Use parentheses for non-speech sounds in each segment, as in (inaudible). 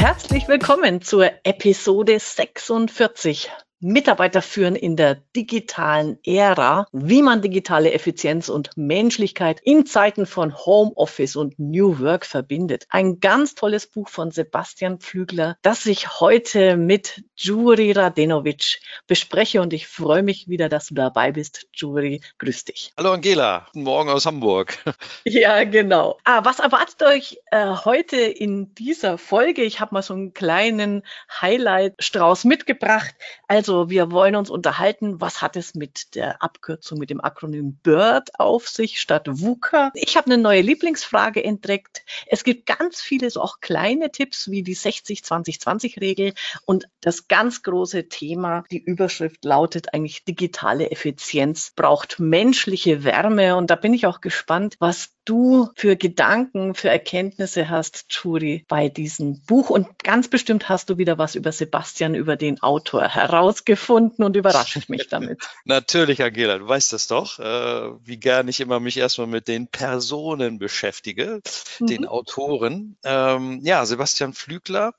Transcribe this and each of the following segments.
Herzlich willkommen zur Episode 46 Mitarbeiter führen in der digitalen Ära, wie man digitale Effizienz und Menschlichkeit in Zeiten von Homeoffice und New Work verbindet. Ein ganz tolles Buch von Sebastian Pflügler, das ich heute mit Juri Radenovic bespreche und ich freue mich wieder, dass du dabei bist. Juri, grüß dich. Hallo Angela, guten Morgen aus Hamburg. (laughs) Ja, genau. Ah, was erwartet euch äh, heute in dieser Folge? Ich habe mal so einen kleinen Highlight-Strauß mitgebracht. Also also wir wollen uns unterhalten, was hat es mit der Abkürzung, mit dem Akronym BIRD auf sich statt VUCA. Ich habe eine neue Lieblingsfrage entdeckt. Es gibt ganz viele so auch kleine Tipps wie die 60-20-20-Regel und das ganz große Thema, die Überschrift lautet eigentlich digitale Effizienz braucht menschliche Wärme und da bin ich auch gespannt, was du für Gedanken, für Erkenntnisse hast, Churi, bei diesem Buch. Und ganz bestimmt hast du wieder was über Sebastian, über den Autor herausgefunden und überrascht mich damit. (laughs) Natürlich, Angela, du weißt das doch, äh, wie gern ich immer mich erstmal mit den Personen beschäftige, mhm. den Autoren. Ähm, ja, Sebastian Flügler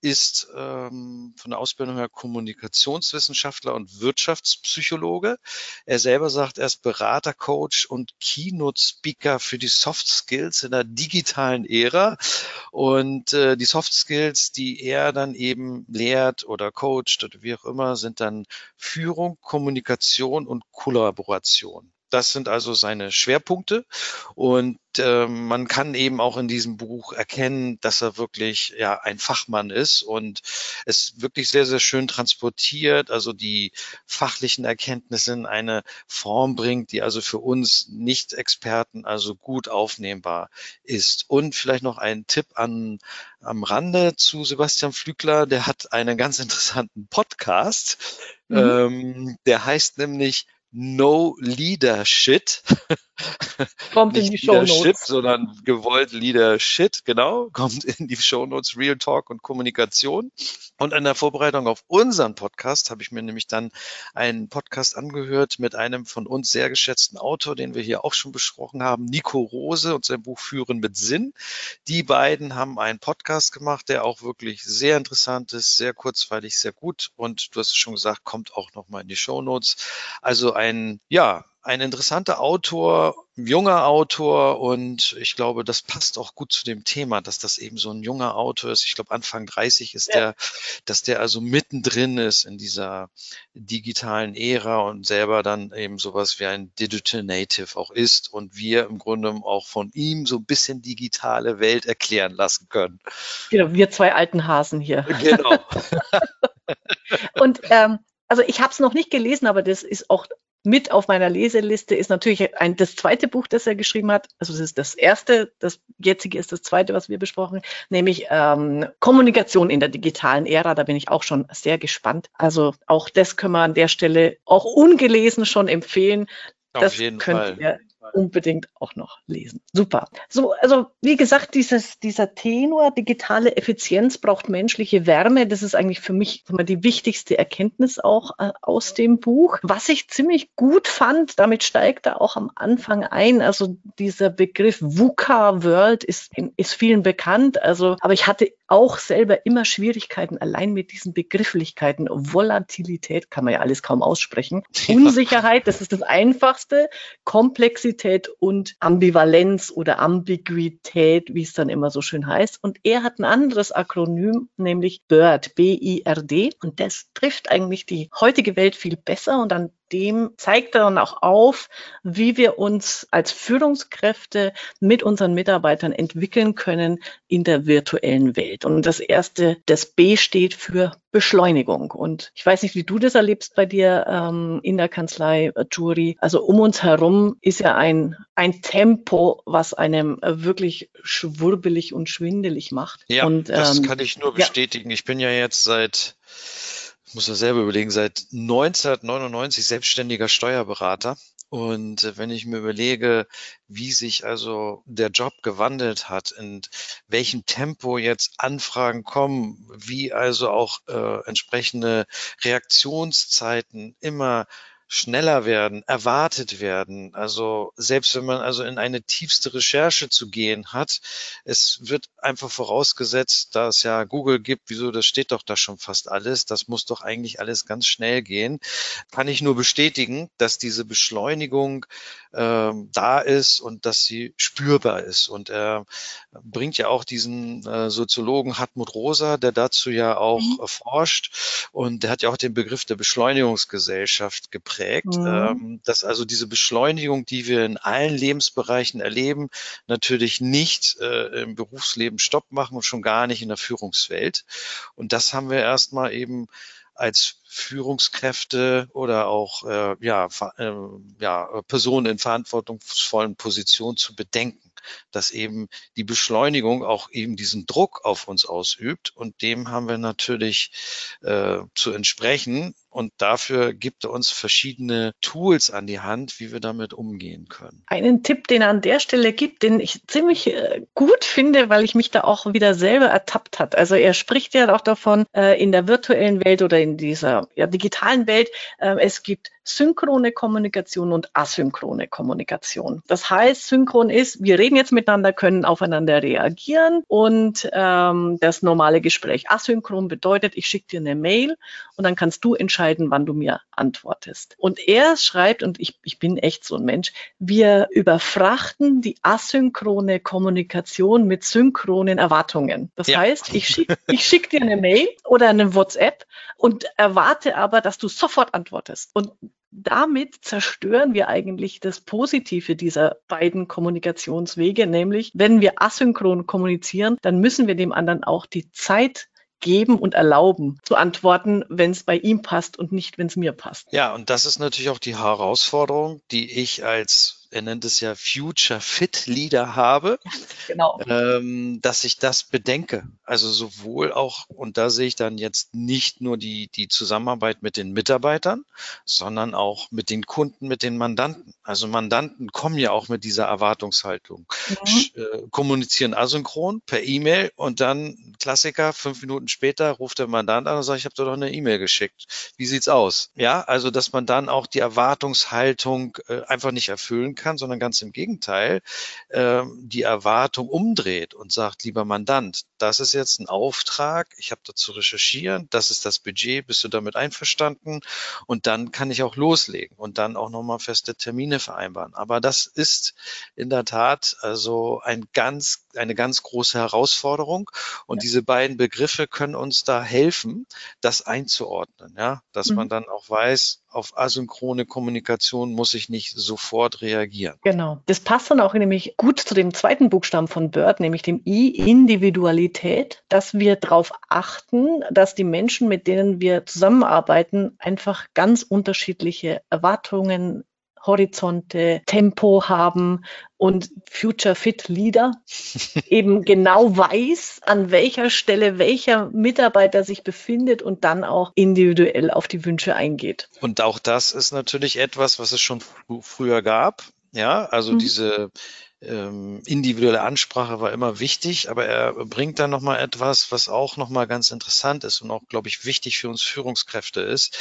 ist ähm, von der Ausbildung her Kommunikationswissenschaftler und Wirtschaftspsychologe. Er selber sagt, er ist Berater, Coach und Keynote-Speaker für die Soft Skills in der digitalen Ära. Und äh, die Soft Skills, die er dann eben lehrt oder coacht oder wie auch immer, sind dann Führung, Kommunikation und Kollaboration. Das sind also seine Schwerpunkte. Und äh, man kann eben auch in diesem Buch erkennen, dass er wirklich ja ein Fachmann ist und es wirklich sehr, sehr schön transportiert, also die fachlichen Erkenntnisse in eine Form bringt, die also für uns Nicht-Experten also gut aufnehmbar ist. Und vielleicht noch ein Tipp an, am Rande zu Sebastian Flügler, der hat einen ganz interessanten Podcast. Mhm. Ähm, der heißt nämlich No Leadership. (laughs) Kommt Nicht in die Show Notes. sondern gewollt Leadership, genau. Kommt in die Show Notes Real Talk und Kommunikation. Und in der Vorbereitung auf unseren Podcast habe ich mir nämlich dann einen Podcast angehört mit einem von uns sehr geschätzten Autor, den wir hier auch schon besprochen haben, Nico Rose und sein Buch Führen mit Sinn. Die beiden haben einen Podcast gemacht, der auch wirklich sehr interessant ist, sehr kurzweilig, sehr gut. Und du hast es schon gesagt, kommt auch nochmal in die Show Notes. Also ein, ja, ein interessanter Autor, junger Autor und ich glaube, das passt auch gut zu dem Thema, dass das eben so ein junger Autor ist. Ich glaube, Anfang 30 ist ja. der, dass der also mittendrin ist in dieser digitalen Ära und selber dann eben sowas wie ein Digital Native auch ist und wir im Grunde auch von ihm so ein bisschen digitale Welt erklären lassen können. Genau, wir zwei alten Hasen hier. Genau. (laughs) und ähm, also ich habe es noch nicht gelesen, aber das ist auch mit auf meiner Leseliste ist natürlich ein, das zweite Buch, das er geschrieben hat. Also es ist das erste, das jetzige ist das zweite, was wir besprochen, nämlich ähm, Kommunikation in der digitalen Ära. Da bin ich auch schon sehr gespannt. Also auch das können wir an der Stelle auch ungelesen schon empfehlen. Auf das jeden könnt Fall. ihr unbedingt auch noch lesen. Super. So, also wie gesagt, dieses, dieser Tenor, digitale Effizienz braucht menschliche Wärme. Das ist eigentlich für mich mal die wichtigste Erkenntnis auch äh, aus dem Buch. Was ich ziemlich gut fand, damit steigt er auch am Anfang ein. Also dieser Begriff VUCA World ist, ist vielen bekannt. Also, aber ich hatte auch selber immer Schwierigkeiten allein mit diesen Begrifflichkeiten. Volatilität kann man ja alles kaum aussprechen. Unsicherheit, das ist das Einfachste. Komplexität und Ambivalenz oder Ambiguität, wie es dann immer so schön heißt. Und er hat ein anderes Akronym, nämlich BIRD, B-I-R-D. Und das trifft eigentlich die heutige Welt viel besser. Und an dem zeigt er dann auch auf, wie wir uns als Führungskräfte mit unseren Mitarbeitern entwickeln können in der virtuellen Welt. Und das erste, das B steht für Beschleunigung. Und ich weiß nicht, wie du das erlebst bei dir ähm, in der Kanzlei, äh, Jury. Also um uns herum ist ja ein, ein Tempo, was einem äh, wirklich schwurbelig und schwindelig macht. Ja, und, das ähm, kann ich nur bestätigen. Ja. Ich bin ja jetzt seit muss man selber überlegen, seit 1999 selbstständiger Steuerberater. Und äh, wenn ich mir überlege, wie sich also der Job gewandelt hat, in welchem Tempo jetzt Anfragen kommen, wie also auch äh, entsprechende Reaktionszeiten immer schneller werden, erwartet werden. Also selbst wenn man also in eine tiefste Recherche zu gehen hat, es wird einfach vorausgesetzt, da es ja Google gibt, wieso, das steht doch da schon fast alles, das muss doch eigentlich alles ganz schnell gehen. Kann ich nur bestätigen, dass diese Beschleunigung äh, da ist und dass sie spürbar ist. Und er bringt ja auch diesen äh, Soziologen Hartmut Rosa, der dazu ja auch mhm. forscht und der hat ja auch den Begriff der Beschleunigungsgesellschaft geprägt geprägt, mhm. ähm, dass also diese Beschleunigung, die wir in allen Lebensbereichen erleben, natürlich nicht äh, im Berufsleben Stopp machen und schon gar nicht in der Führungswelt. Und das haben wir erstmal eben als Führungskräfte oder auch äh, ja, äh, ja, Personen in verantwortungsvollen Positionen zu bedenken dass eben die Beschleunigung auch eben diesen Druck auf uns ausübt. Und dem haben wir natürlich äh, zu entsprechen. Und dafür gibt er uns verschiedene Tools an die Hand, wie wir damit umgehen können. Einen Tipp, den er an der Stelle gibt, den ich ziemlich äh, gut finde, weil ich mich da auch wieder selber ertappt hat. Also er spricht ja auch davon, äh, in der virtuellen Welt oder in dieser ja, digitalen Welt, äh, es gibt synchrone Kommunikation und asynchrone Kommunikation. Das heißt, synchron ist, wir reden jetzt miteinander, können aufeinander reagieren und ähm, das normale Gespräch. Asynchron bedeutet, ich schicke dir eine Mail und dann kannst du entscheiden, wann du mir antwortest. Und er schreibt, und ich, ich bin echt so ein Mensch, wir überfrachten die asynchrone Kommunikation mit synchronen Erwartungen. Das ja. heißt, ich schicke ich schick dir eine Mail oder eine WhatsApp und erwarte aber, dass du sofort antwortest. Und damit zerstören wir eigentlich das Positive dieser beiden Kommunikationswege, nämlich wenn wir asynchron kommunizieren, dann müssen wir dem anderen auch die Zeit geben und erlauben zu antworten, wenn es bei ihm passt und nicht, wenn es mir passt. Ja, und das ist natürlich auch die Herausforderung, die ich als er nennt es ja Future Fit Leader habe, genau. ähm, dass ich das bedenke. Also sowohl auch, und da sehe ich dann jetzt nicht nur die, die Zusammenarbeit mit den Mitarbeitern, sondern auch mit den Kunden, mit den Mandanten. Also Mandanten kommen ja auch mit dieser Erwartungshaltung, mhm. äh, kommunizieren asynchron per E-Mail und dann Klassiker, fünf Minuten später ruft der Mandant an und sagt, ich habe dir doch eine E-Mail geschickt. Wie sieht's aus? Ja, also dass man dann auch die Erwartungshaltung äh, einfach nicht erfüllen kann, sondern ganz im Gegenteil äh, die Erwartung umdreht und sagt, lieber Mandant, das ist jetzt ein Auftrag, ich habe dazu recherchieren, das ist das Budget, bist du damit einverstanden? Und dann kann ich auch loslegen und dann auch nochmal feste Termine vereinbaren. Aber das ist in der Tat also ein ganz, eine ganz große Herausforderung. Und ja. diese beiden Begriffe können uns da helfen, das einzuordnen, ja, dass mhm. man dann auch weiß, auf asynchrone Kommunikation muss ich nicht sofort reagieren. Genau. Das passt dann auch nämlich gut zu dem zweiten Buchstaben von Bird, nämlich dem I, Individualität, dass wir darauf achten, dass die Menschen, mit denen wir zusammenarbeiten, einfach ganz unterschiedliche Erwartungen, Horizonte, Tempo haben und Future Fit Leader (laughs) eben genau weiß, an welcher Stelle welcher Mitarbeiter sich befindet und dann auch individuell auf die Wünsche eingeht. Und auch das ist natürlich etwas, was es schon früher gab. Ja, also mhm. diese ähm, individuelle Ansprache war immer wichtig, aber er bringt dann nochmal etwas, was auch nochmal ganz interessant ist und auch, glaube ich, wichtig für uns Führungskräfte ist.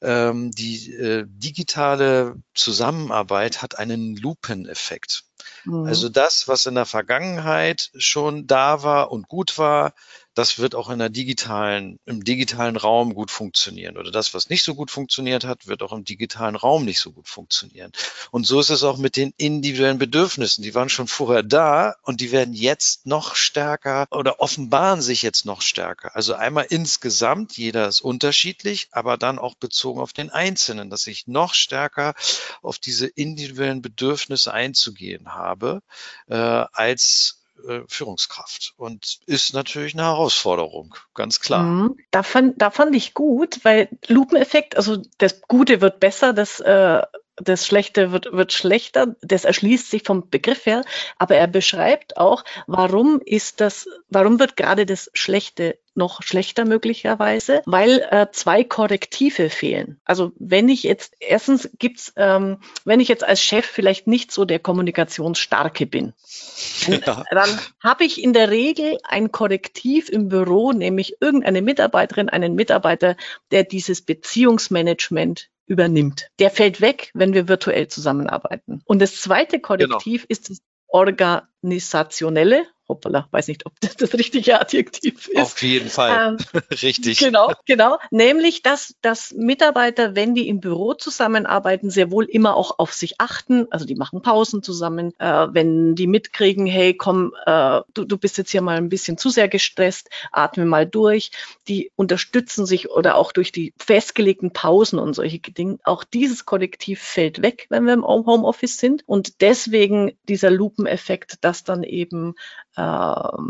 Ähm, die äh, digitale Zusammenarbeit hat einen Lupeneffekt. Mhm. Also das, was in der Vergangenheit schon da war und gut war, das wird auch in der digitalen, im digitalen Raum gut funktionieren. Oder das, was nicht so gut funktioniert hat, wird auch im digitalen Raum nicht so gut funktionieren. Und so ist es auch mit den individuellen Bedürfnissen. Die waren schon vorher da und die werden jetzt noch stärker oder offenbaren sich jetzt noch stärker. Also einmal insgesamt, jeder ist unterschiedlich, aber dann auch bezogen auf den Einzelnen, dass ich noch stärker auf diese individuellen Bedürfnisse einzugehen habe, äh, als äh, Führungskraft und ist natürlich eine Herausforderung, ganz klar. Mhm. Da, fand, da fand ich gut, weil Lupeneffekt, also das Gute wird besser, das äh, das Schlechte wird, wird schlechter, das erschließt sich vom Begriff her, aber er beschreibt auch, warum ist das, warum wird gerade das Schlechte noch schlechter möglicherweise, weil äh, zwei Korrektive fehlen. Also wenn ich jetzt, erstens gibt's, ähm, wenn ich jetzt als Chef vielleicht nicht so der Kommunikationsstarke bin, (laughs) dann, ja. dann habe ich in der Regel ein Korrektiv im Büro, nämlich irgendeine Mitarbeiterin, einen Mitarbeiter, der dieses Beziehungsmanagement übernimmt. Der fällt weg, wenn wir virtuell zusammenarbeiten. Und das zweite. Kollektiv genau. ist das organisationelle hoppala, weiß nicht, ob das das richtige Adjektiv ist. Auf jeden Fall. Ähm, (laughs) Richtig. Genau, genau. Nämlich, dass, dass Mitarbeiter, wenn die im Büro zusammenarbeiten, sehr wohl immer auch auf sich achten. Also die machen Pausen zusammen. Äh, wenn die mitkriegen, hey, komm, äh, du, du bist jetzt hier mal ein bisschen zu sehr gestresst, atme mal durch. Die unterstützen sich oder auch durch die festgelegten Pausen und solche Dinge. Auch dieses Kollektiv fällt weg, wenn wir im Homeoffice sind. Und deswegen dieser Lupeneffekt, dass dann eben äh,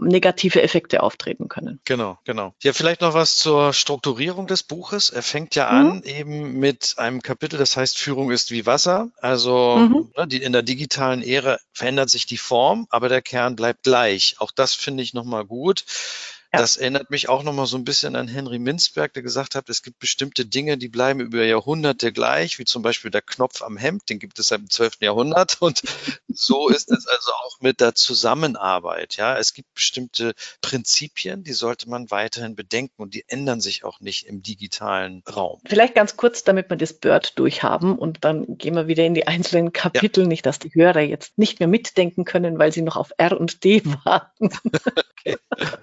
negative Effekte auftreten können. Genau, genau. Ja, vielleicht noch was zur Strukturierung des Buches. Er fängt ja mhm. an eben mit einem Kapitel, das heißt Führung ist wie Wasser. Also mhm. ne, die, in der digitalen Ära verändert sich die Form, aber der Kern bleibt gleich. Auch das finde ich nochmal gut. Ja. Das erinnert mich auch nochmal so ein bisschen an Henry Minzberg, der gesagt hat, es gibt bestimmte Dinge, die bleiben über Jahrhunderte gleich, wie zum Beispiel der Knopf am Hemd, den gibt es seit dem 12. Jahrhundert. Und (laughs) so ist es also auch mit der Zusammenarbeit. Ja, es gibt bestimmte Prinzipien, die sollte man weiterhin bedenken und die ändern sich auch nicht im digitalen Raum. Vielleicht ganz kurz, damit wir das Bird durchhaben und dann gehen wir wieder in die einzelnen Kapitel, ja. nicht, dass die Hörer jetzt nicht mehr mitdenken können, weil sie noch auf R und D warten. (laughs) okay. (laughs)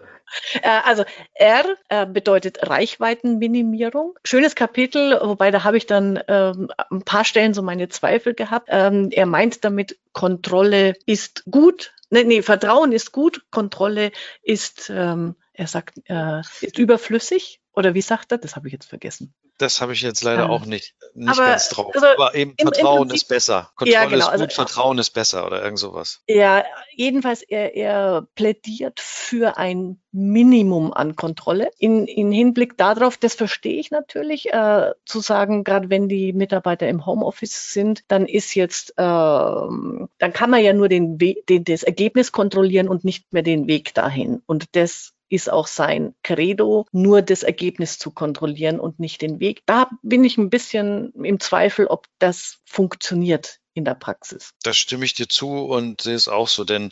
Äh, also R äh, bedeutet Reichweitenminimierung. Schönes Kapitel, wobei da habe ich dann ähm, ein paar Stellen so meine Zweifel gehabt. Ähm, er meint damit, Kontrolle ist gut. Nee, nee, Vertrauen ist gut, Kontrolle ist, ähm, er sagt, äh, ist überflüssig. Oder wie sagt er? Das habe ich jetzt vergessen. Das habe ich jetzt leider ja. auch nicht, nicht aber, ganz drauf. Also aber eben im, Vertrauen im Prinzip, ist besser. Kontrolle ja, genau, ist gut, also, Vertrauen ist besser oder irgend sowas. Ja, jedenfalls, er, er plädiert für ein Minimum an Kontrolle. In, in Hinblick darauf, das verstehe ich natürlich, äh, zu sagen, gerade wenn die Mitarbeiter im Homeoffice sind, dann ist jetzt, äh, dann kann man ja nur den, den, das Ergebnis kontrollieren und nicht mehr den Weg dahin. Und das ist auch sein Credo, nur das Ergebnis zu kontrollieren und nicht den Weg. Da bin ich ein bisschen im Zweifel, ob das funktioniert in der Praxis. Das stimme ich dir zu und sehe es auch so, denn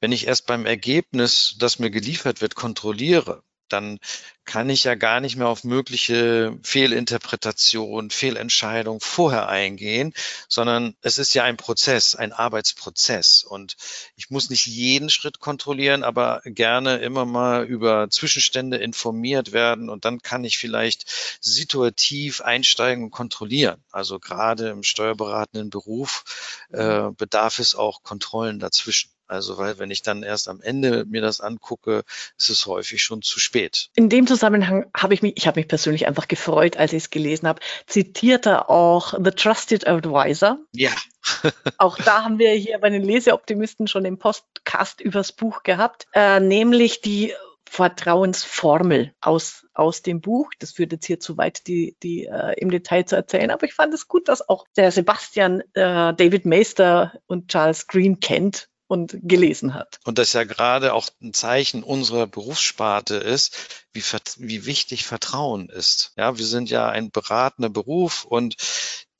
wenn ich erst beim Ergebnis, das mir geliefert wird, kontrolliere, dann kann ich ja gar nicht mehr auf mögliche Fehlinterpretationen, Fehlentscheidungen vorher eingehen, sondern es ist ja ein Prozess, ein Arbeitsprozess. Und ich muss nicht jeden Schritt kontrollieren, aber gerne immer mal über Zwischenstände informiert werden und dann kann ich vielleicht situativ einsteigen und kontrollieren. Also gerade im steuerberatenden Beruf äh, bedarf es auch Kontrollen dazwischen. Also, weil wenn ich dann erst am Ende mir das angucke, ist es häufig schon zu spät. In dem Zusammenhang habe ich mich, ich habe mich persönlich einfach gefreut, als ich es gelesen habe, zitiert er auch The Trusted Advisor. Ja. (laughs) auch da haben wir hier bei den Leseoptimisten schon im Podcast übers Buch gehabt, äh, nämlich die Vertrauensformel aus, aus dem Buch. Das führt jetzt hier zu weit, die, die äh, im Detail zu erzählen. Aber ich fand es gut, dass auch der Sebastian äh, David Meister und Charles Green kennt und gelesen hat. Und das ja gerade auch ein Zeichen unserer Berufssparte ist, wie, wie wichtig Vertrauen ist. Ja, wir sind ja ein beratender Beruf und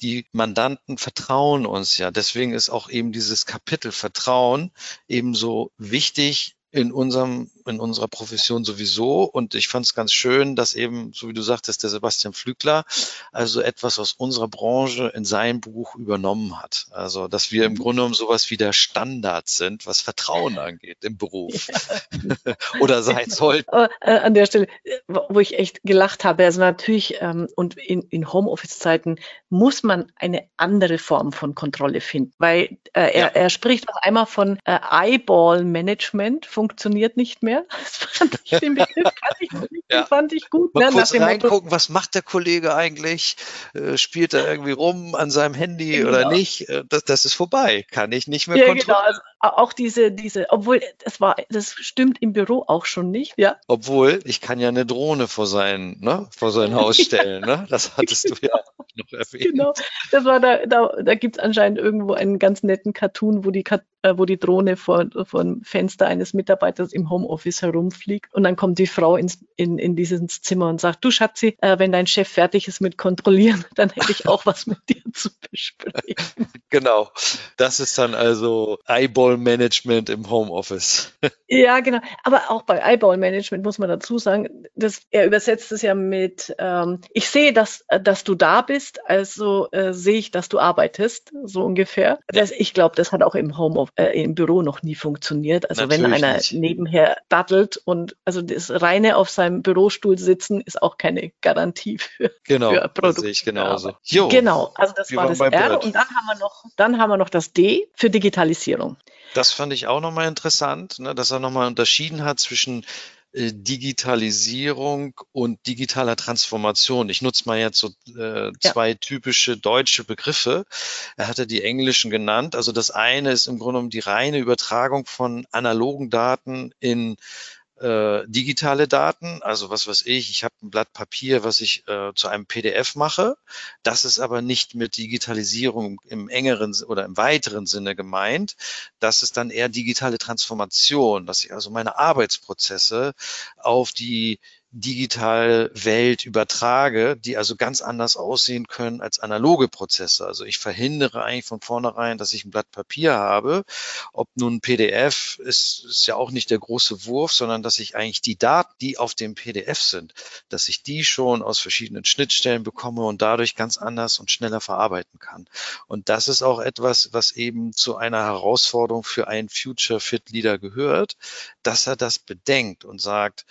die Mandanten vertrauen uns ja. Deswegen ist auch eben dieses Kapitel Vertrauen ebenso wichtig in unserem, in unserer Profession sowieso. Und ich fand es ganz schön, dass eben, so wie du sagtest, der Sebastian Flügler also etwas aus unserer Branche in sein Buch übernommen hat. Also, dass wir im mhm. Grunde genommen sowas wie der Standard sind, was Vertrauen angeht im Beruf. Ja. (laughs) Oder sein (laughs) äh, an der Stelle, wo ich echt gelacht habe, also natürlich, ähm, und in, in Homeoffice-Zeiten muss man eine andere Form von Kontrolle finden, weil äh, er, ja. er spricht auch einmal von äh, Eyeball-Management, funktioniert nicht mehr. (laughs) Das fand ich, den Begriff ich, ja. fand ich gut. Mal ne? kurz reingucken, Motto, was macht der Kollege eigentlich? Äh, spielt er irgendwie rum an seinem Handy genau. oder nicht? Äh, das, das ist vorbei. Kann ich nicht mehr ja, kontrollieren. Genau. Also, auch diese, diese, obwohl das war, das stimmt im Büro auch schon nicht, ja. Obwohl, ich kann ja eine Drohne vor sein, ne, vor sein Haus (laughs) stellen, ne? Das hattest du ja noch erwähnt. Genau, das war da, da, da gibt es anscheinend irgendwo einen ganz netten Cartoon, wo die, äh, wo die Drohne vor, vor dem Fenster eines Mitarbeiters im Homeoffice herumfliegt und dann kommt die Frau ins, in, in dieses Zimmer und sagt, du Schatzi, äh, wenn dein Chef fertig ist mit Kontrollieren, (laughs) dann hätte ich auch was mit dir zu besprechen. (laughs) Genau, das ist dann also Eyeball Management im Homeoffice. (laughs) Ja, genau. Aber auch bei Eyeball Management muss man dazu sagen, dass er übersetzt es ja mit, ähm, ich sehe, dass, dass du da bist, bist, also äh, sehe ich, dass du arbeitest, so ungefähr. Das, ich glaube, das hat auch im Home äh, im Büro noch nie funktioniert. Also Natürlich wenn einer nicht. nebenher daddelt und also das reine auf seinem Bürostuhl sitzen ist auch keine Garantie für, genau, für Produkt. sehe ich genauso. Jo, genau, also das war das R Bird. und dann haben wir noch, dann haben wir noch das D für Digitalisierung. Das fand ich auch nochmal interessant, ne, dass er nochmal unterschieden hat zwischen Digitalisierung und digitaler Transformation. Ich nutze mal jetzt so äh, zwei ja. typische deutsche Begriffe. Er hatte die englischen genannt. Also das eine ist im Grunde genommen die reine Übertragung von analogen Daten in äh, digitale Daten, also was weiß ich, ich habe ein Blatt Papier, was ich äh, zu einem PDF mache. Das ist aber nicht mit Digitalisierung im engeren oder im weiteren Sinne gemeint. Das ist dann eher digitale Transformation, dass ich also meine Arbeitsprozesse auf die digital Welt übertrage, die also ganz anders aussehen können als analoge Prozesse. Also ich verhindere eigentlich von vornherein, dass ich ein Blatt Papier habe. Ob nun PDF ist, ist ja auch nicht der große Wurf, sondern dass ich eigentlich die Daten, die auf dem PDF sind, dass ich die schon aus verschiedenen Schnittstellen bekomme und dadurch ganz anders und schneller verarbeiten kann. Und das ist auch etwas, was eben zu einer Herausforderung für einen Future Fit Leader gehört, dass er das bedenkt und sagt,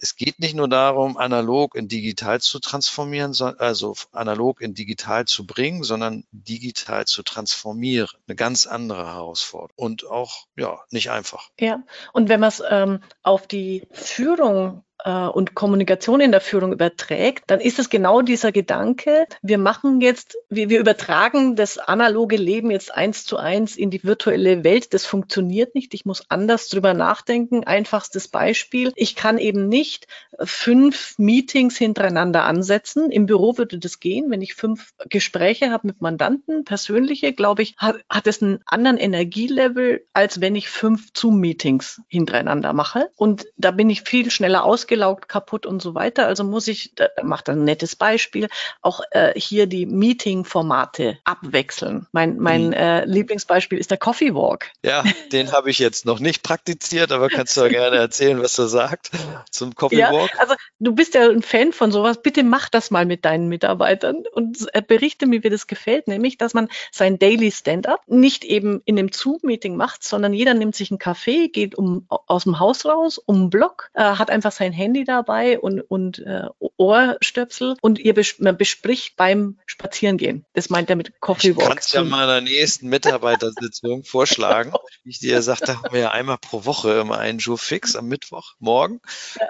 es geht nicht nur darum, analog in digital zu transformieren, also analog in digital zu bringen, sondern digital zu transformieren. Eine ganz andere Herausforderung und auch ja nicht einfach. Ja, und wenn man es ähm, auf die Führung und Kommunikation in der Führung überträgt, dann ist es genau dieser Gedanke, wir machen jetzt, wir, wir übertragen das analoge Leben jetzt eins zu eins in die virtuelle Welt. Das funktioniert nicht. Ich muss anders drüber nachdenken. Einfachstes Beispiel. Ich kann eben nicht fünf Meetings hintereinander ansetzen. Im Büro würde das gehen. Wenn ich fünf Gespräche habe mit Mandanten, persönliche, glaube ich, hat, hat es einen anderen Energielevel, als wenn ich fünf Zoom-Meetings hintereinander mache. Und da bin ich viel schneller aus ausgelaugt, kaputt und so weiter. Also muss ich, macht ein nettes Beispiel, auch äh, hier die Meeting-Formate abwechseln. Mein, mein mhm. äh, Lieblingsbeispiel ist der Coffee Walk. Ja, den (laughs) habe ich jetzt noch nicht praktiziert, aber kannst du ja gerne erzählen, was er sagt zum Coffee ja, Walk. Also du bist ja ein Fan von sowas. Bitte mach das mal mit deinen Mitarbeitern und äh, berichte mir, wie das gefällt, nämlich, dass man sein Daily Stand-up nicht eben in einem Zoom-Meeting macht, sondern jeder nimmt sich einen Kaffee, geht um, aus dem Haus raus, um einen Block, äh, hat einfach sein Handy dabei und, und äh, Ohrstöpsel und ihr bes man bespricht beim Spazierengehen. Das meint er mit Coffee Walk. Ich kann es ja meiner nächsten Mitarbeitersitzung vorschlagen. Wie ich dir sagte, haben wir ja einmal pro Woche immer einen Jour fix am Mittwoch morgen.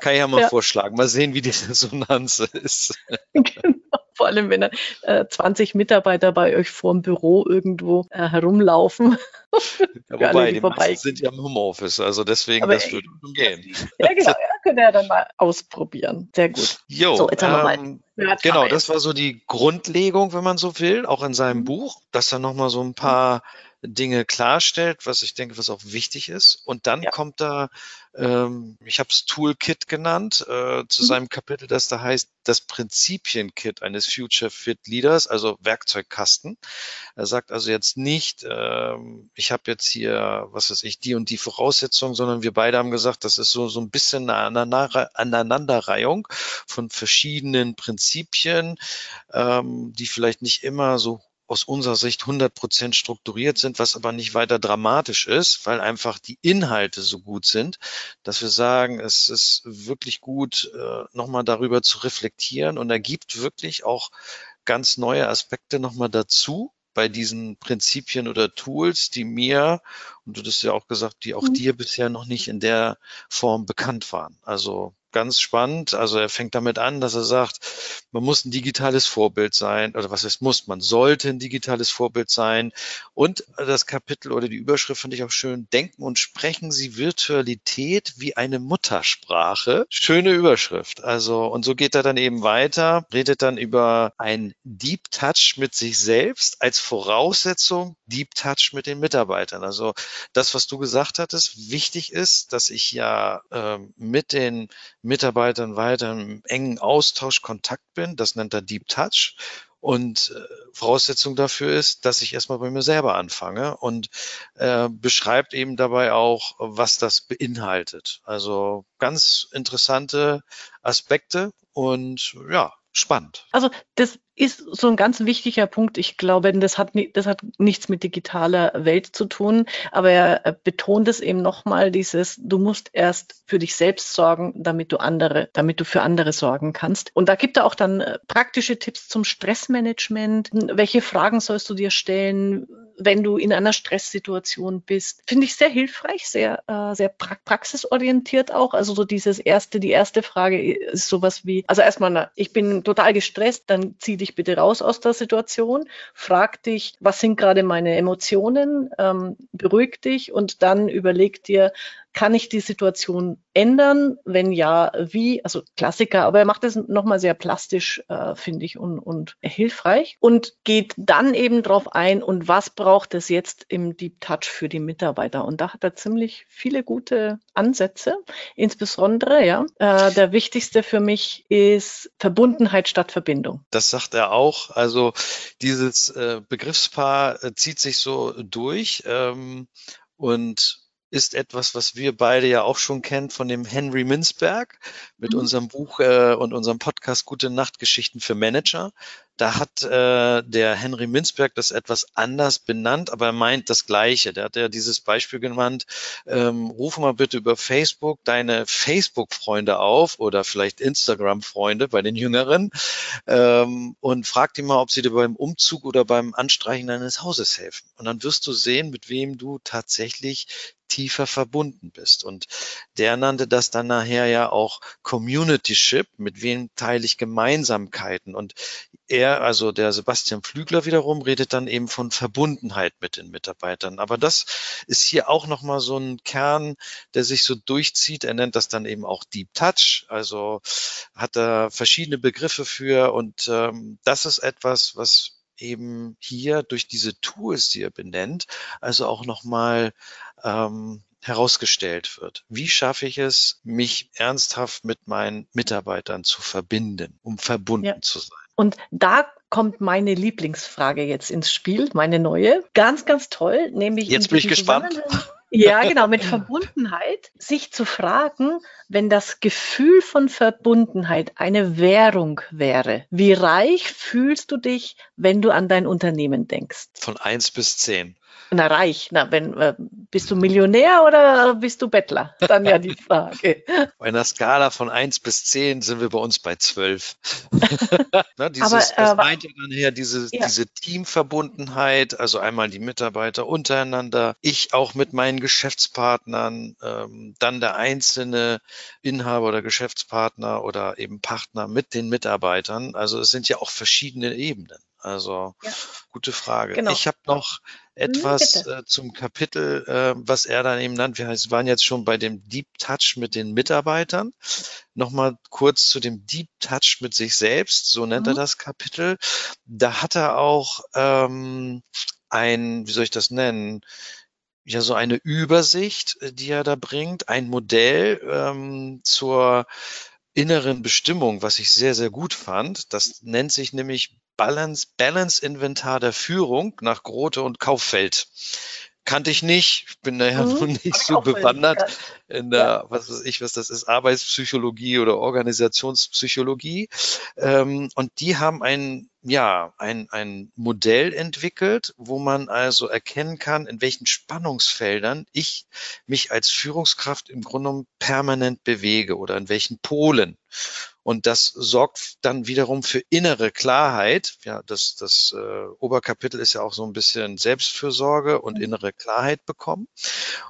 Kann ich ja mal ja. vorschlagen. Mal sehen, wie die (laughs) Resonanz ist. (laughs) (laughs) genau vor allem wenn äh, 20 Mitarbeiter bei euch vorm Büro irgendwo äh, herumlaufen. Ja, wobei, die, die sind ja im Homeoffice, also deswegen, Aber das würde schon gehen. Ja, genau, ja, könnt ihr dann mal ausprobieren. Sehr gut. Jo, so, jetzt haben ähm, wir mal. Genau, das war so die Grundlegung, wenn man so will, auch in seinem mhm. Buch, dass da nochmal so ein paar Dinge klarstellt, was ich denke, was auch wichtig ist. Und dann ja. kommt da, ähm, ich habe es Toolkit genannt, äh, zu mhm. seinem Kapitel, das da heißt, das Prinzipienkit eines Future Fit Leaders, also Werkzeugkasten. Er sagt also jetzt nicht, ähm, ich habe jetzt hier, was weiß ich, die und die Voraussetzungen, sondern wir beide haben gesagt, das ist so, so ein bisschen eine Aneinanderreihung von verschiedenen Prinzipien, ähm, die vielleicht nicht immer so aus unserer Sicht 100 Prozent strukturiert sind, was aber nicht weiter dramatisch ist, weil einfach die Inhalte so gut sind, dass wir sagen, es ist wirklich gut, äh, nochmal darüber zu reflektieren und ergibt wirklich auch ganz neue Aspekte nochmal dazu bei diesen Prinzipien oder Tools, die mir, und du hast ja auch gesagt, die auch mhm. dir bisher noch nicht in der Form bekannt waren. Also ganz spannend. Also er fängt damit an, dass er sagt, man muss ein digitales Vorbild sein, oder was heißt muss, man sollte ein digitales Vorbild sein. Und das Kapitel oder die Überschrift finde ich auch schön, denken und sprechen Sie Virtualität wie eine Muttersprache. Schöne Überschrift. Also, und so geht er dann eben weiter, redet dann über ein Deep Touch mit sich selbst als Voraussetzung Deep Touch mit den Mitarbeitern. Also das, was du gesagt hattest, wichtig ist, dass ich ja äh, mit den Mitarbeitern weiter im engen Austausch, Kontakt bin. Das nennt er Deep Touch. Und äh, Voraussetzung dafür ist, dass ich erstmal bei mir selber anfange und äh, beschreibt eben dabei auch, was das beinhaltet. Also ganz interessante Aspekte und ja, spannend. Also das ist so ein ganz wichtiger Punkt. Ich glaube, das hat, das hat nichts mit digitaler Welt zu tun, aber er betont es eben nochmal, dieses, du musst erst für dich selbst sorgen, damit du andere, damit du für andere sorgen kannst. Und da gibt er auch dann äh, praktische Tipps zum Stressmanagement. Welche Fragen sollst du dir stellen, wenn du in einer Stresssituation bist? Finde ich sehr hilfreich, sehr, äh, sehr praxisorientiert auch. Also so dieses erste, die erste Frage ist sowas wie, also erstmal, ich bin total gestresst, dann zieh dich bitte raus aus der Situation, frag dich, was sind gerade meine Emotionen, ähm, beruhig dich und dann überleg dir, kann ich die Situation ändern? Wenn ja, wie? Also Klassiker, aber er macht es nochmal sehr plastisch, äh, finde ich, und, und hilfreich und geht dann eben drauf ein, und was braucht es jetzt im Deep Touch für die Mitarbeiter? Und da hat er ziemlich viele gute Ansätze, insbesondere, ja. Äh, der wichtigste für mich ist Verbundenheit statt Verbindung. Das sagt er auch. Also dieses äh, Begriffspaar äh, zieht sich so durch ähm, und ist etwas, was wir beide ja auch schon kennen von dem Henry Minzberg mit mhm. unserem Buch äh, und unserem Podcast Gute Nachtgeschichten für Manager. Da hat äh, der Henry Minzberg das etwas anders benannt, aber er meint das Gleiche. Der hat ja dieses Beispiel genannt, ähm, ruf mal bitte über Facebook deine Facebook-Freunde auf oder vielleicht Instagram-Freunde bei den Jüngeren ähm, und frag die mal, ob sie dir beim Umzug oder beim Anstreichen deines Hauses helfen. Und dann wirst du sehen, mit wem du tatsächlich tiefer verbunden bist. Und der nannte das dann nachher ja auch Communityship, mit wem teile ich Gemeinsamkeiten. Und er, also der Sebastian Flügler wiederum, redet dann eben von Verbundenheit mit den Mitarbeitern. Aber das ist hier auch nochmal so ein Kern, der sich so durchzieht. Er nennt das dann eben auch Deep Touch, also hat er verschiedene Begriffe für. Und ähm, das ist etwas, was eben hier durch diese Tools, die er benennt, also auch nochmal ähm, herausgestellt wird. Wie schaffe ich es, mich ernsthaft mit meinen Mitarbeitern zu verbinden, um verbunden ja. zu sein? Und da kommt meine Lieblingsfrage jetzt ins Spiel, meine neue. Ganz, ganz toll, nämlich. Jetzt bin ich gespannt. Ja, genau, mit Verbundenheit, sich zu fragen, wenn das Gefühl von Verbundenheit eine Währung wäre, wie reich fühlst du dich, wenn du an dein Unternehmen denkst? Von eins bis zehn. Na reich, na wenn äh, bist du Millionär oder bist du Bettler? Dann ja die Frage. Bei einer Skala von eins bis zehn sind wir bei uns bei zwölf. (laughs) Na, dieses, Aber, das äh, meint ja dann her, diese, ja. diese Teamverbundenheit, also einmal die Mitarbeiter untereinander, ich auch mit meinen Geschäftspartnern, ähm, dann der einzelne Inhaber oder Geschäftspartner oder eben Partner mit den Mitarbeitern. Also es sind ja auch verschiedene Ebenen. Also ja. gute Frage. Genau. Ich habe noch etwas äh, zum Kapitel, äh, was er dann eben nannt. Wir waren jetzt schon bei dem Deep Touch mit den Mitarbeitern. Nochmal kurz zu dem Deep Touch mit sich selbst, so nennt mhm. er das Kapitel. Da hat er auch ähm, ein, wie soll ich das nennen? ja so eine Übersicht, äh, die er da bringt, ein Modell ähm, zur inneren Bestimmung, was ich sehr, sehr gut fand. Das nennt sich nämlich Balance, Balance Inventar der Führung nach Grote und Kauffeld. Kannte ich nicht, ich bin daher mhm. noch nicht so bewandert in der, ja. was weiß ich, was das ist, Arbeitspsychologie oder Organisationspsychologie. Ähm, und die haben ein, ja, ein, ein Modell entwickelt, wo man also erkennen kann, in welchen Spannungsfeldern ich mich als Führungskraft im Grunde genommen permanent bewege oder in welchen Polen. Und das sorgt dann wiederum für innere Klarheit. Ja, das, das äh, Oberkapitel ist ja auch so ein bisschen Selbstfürsorge und mhm. innere Klarheit bekommen.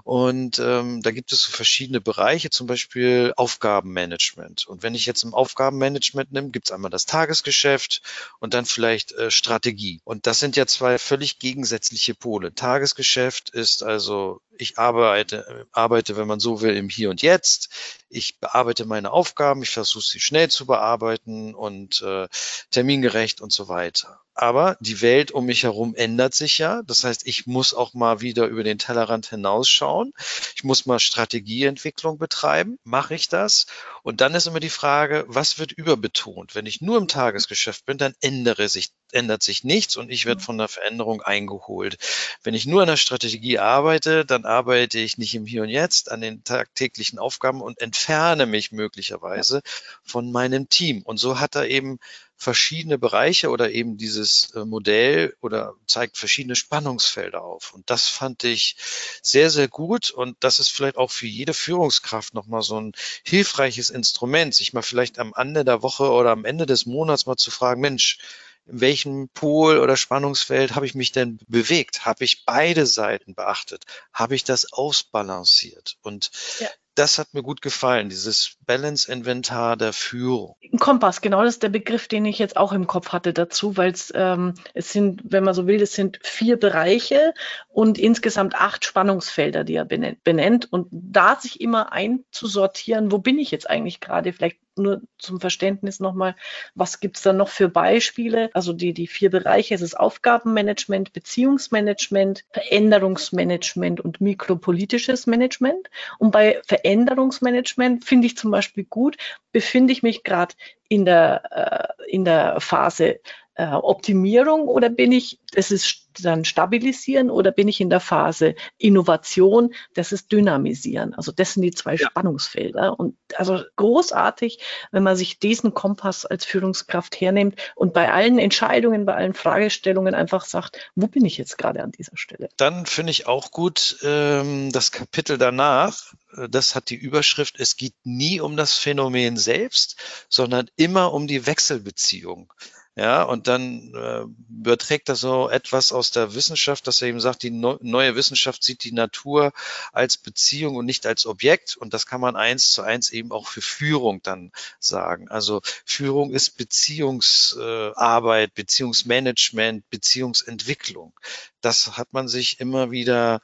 Und ähm, da gibt es so verschiedene Bereiche, zum Beispiel Aufgabenmanagement. Und wenn ich jetzt im Aufgabenmanagement nehme, gibt es einmal das Tagesgeschäft und dann vielleicht äh, Strategie. Und das sind ja zwei völlig gegensätzliche Pole. Tagesgeschäft ist also ich arbeite, arbeite, wenn man so will, im Hier und Jetzt. Ich bearbeite meine Aufgaben, ich versuche sie schnell zu bearbeiten und äh, termingerecht und so weiter. Aber die Welt um mich herum ändert sich ja. Das heißt, ich muss auch mal wieder über den Tellerrand hinausschauen. Ich muss mal Strategieentwicklung betreiben. Mache ich das? Und dann ist immer die Frage, was wird überbetont? Wenn ich nur im Tagesgeschäft bin, dann ändere sich, ändert sich nichts und ich werde mhm. von der Veränderung eingeholt. Wenn ich nur an der Strategie arbeite, dann arbeite ich nicht im Hier und Jetzt an den tagtäglichen Aufgaben und entferne mich möglicherweise von meinem Team. Und so hat er eben verschiedene Bereiche oder eben dieses äh, Modell oder zeigt verschiedene Spannungsfelder auf. Und das fand ich sehr, sehr gut. Und das ist vielleicht auch für jede Führungskraft nochmal so ein hilfreiches Instrument, sich mal vielleicht am Ende der Woche oder am Ende des Monats mal zu fragen, Mensch, in welchem Pol oder Spannungsfeld habe ich mich denn bewegt? Habe ich beide Seiten beachtet? Habe ich das ausbalanciert? Und ja das hat mir gut gefallen, dieses Balance-Inventar der Führung. Kompass, genau das ist der Begriff, den ich jetzt auch im Kopf hatte dazu, weil es, ähm, es sind, wenn man so will, es sind vier Bereiche und insgesamt acht Spannungsfelder, die er benennt. benennt. Und da sich immer einzusortieren, wo bin ich jetzt eigentlich gerade, vielleicht nur zum Verständnis nochmal, was gibt's da noch für Beispiele? Also die, die vier Bereiche, es ist Aufgabenmanagement, Beziehungsmanagement, Veränderungsmanagement und mikropolitisches Management. Und bei Veränderungsmanagement finde ich zum Beispiel gut, befinde ich mich gerade in der, äh, in der Phase äh, Optimierung oder bin ich, das ist dann stabilisieren oder bin ich in der Phase Innovation, das ist dynamisieren. Also das sind die zwei ja. Spannungsfelder und also großartig, wenn man sich diesen Kompass als Führungskraft hernimmt und bei allen Entscheidungen, bei allen Fragestellungen einfach sagt, wo bin ich jetzt gerade an dieser Stelle? Dann finde ich auch gut ähm, das Kapitel danach, das hat die Überschrift, es geht nie um das Phänomen selbst, sondern immer um die Wechselbeziehung. Ja, und dann äh, überträgt das so etwas aus der Wissenschaft, dass er eben sagt, die no neue Wissenschaft sieht die Natur als Beziehung und nicht als Objekt. Und das kann man eins zu eins eben auch für Führung dann sagen. Also Führung ist Beziehungsarbeit, äh, Beziehungsmanagement, Beziehungsentwicklung. Das hat man sich immer wieder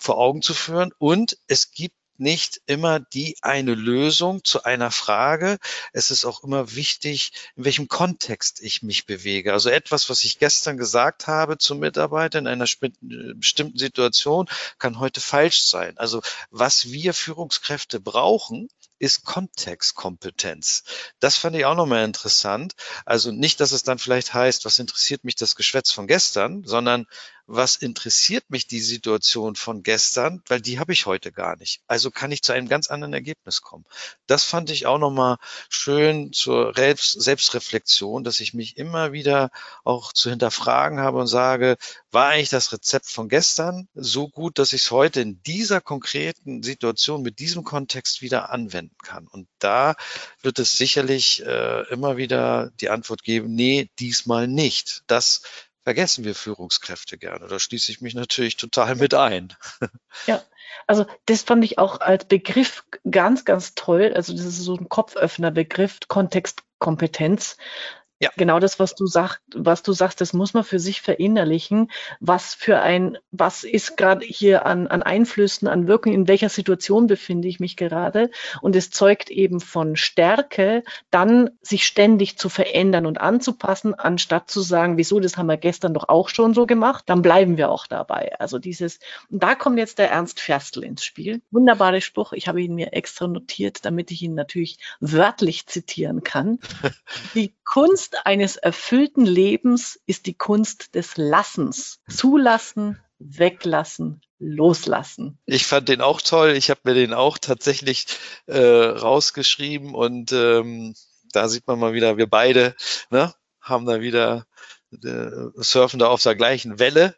vor Augen zu führen. Und es gibt nicht immer die eine Lösung zu einer Frage. Es ist auch immer wichtig, in welchem Kontext ich mich bewege. Also etwas, was ich gestern gesagt habe zum Mitarbeiter in einer bestimmten Situation, kann heute falsch sein. Also was wir Führungskräfte brauchen, ist Kontextkompetenz. Das fand ich auch nochmal interessant. Also nicht, dass es dann vielleicht heißt, was interessiert mich das Geschwätz von gestern, sondern was interessiert mich die Situation von gestern, weil die habe ich heute gar nicht. Also kann ich zu einem ganz anderen Ergebnis kommen. Das fand ich auch nochmal schön zur Selbstreflexion, dass ich mich immer wieder auch zu hinterfragen habe und sage, war eigentlich das Rezept von gestern so gut, dass ich es heute in dieser konkreten Situation mit diesem Kontext wieder anwenden kann? Und da wird es sicherlich äh, immer wieder die Antwort geben, nee, diesmal nicht. Das vergessen wir Führungskräfte gerne. Da schließe ich mich natürlich total mit ein. Ja, also das fand ich auch als Begriff ganz, ganz toll. Also das ist so ein Kopföffner-Begriff, Kontextkompetenz. Ja. Genau das, was du sagst, was du sagst, das muss man für sich verinnerlichen. Was für ein, was ist gerade hier an, an Einflüssen, an Wirken, in welcher Situation befinde ich mich gerade? Und es zeugt eben von Stärke, dann sich ständig zu verändern und anzupassen, anstatt zu sagen, wieso, das haben wir gestern doch auch schon so gemacht, dann bleiben wir auch dabei. Also dieses, und da kommt jetzt der Ernst Ferstl ins Spiel. Wunderbarer Spruch. Ich habe ihn mir extra notiert, damit ich ihn natürlich wörtlich zitieren kann. (laughs) Die Kunst eines erfüllten Lebens ist die Kunst des Lassens. Zulassen, weglassen, loslassen. Ich fand den auch toll. Ich habe mir den auch tatsächlich äh, rausgeschrieben und ähm, da sieht man mal wieder, wir beide ne, haben da wieder äh, surfen da auf der gleichen Welle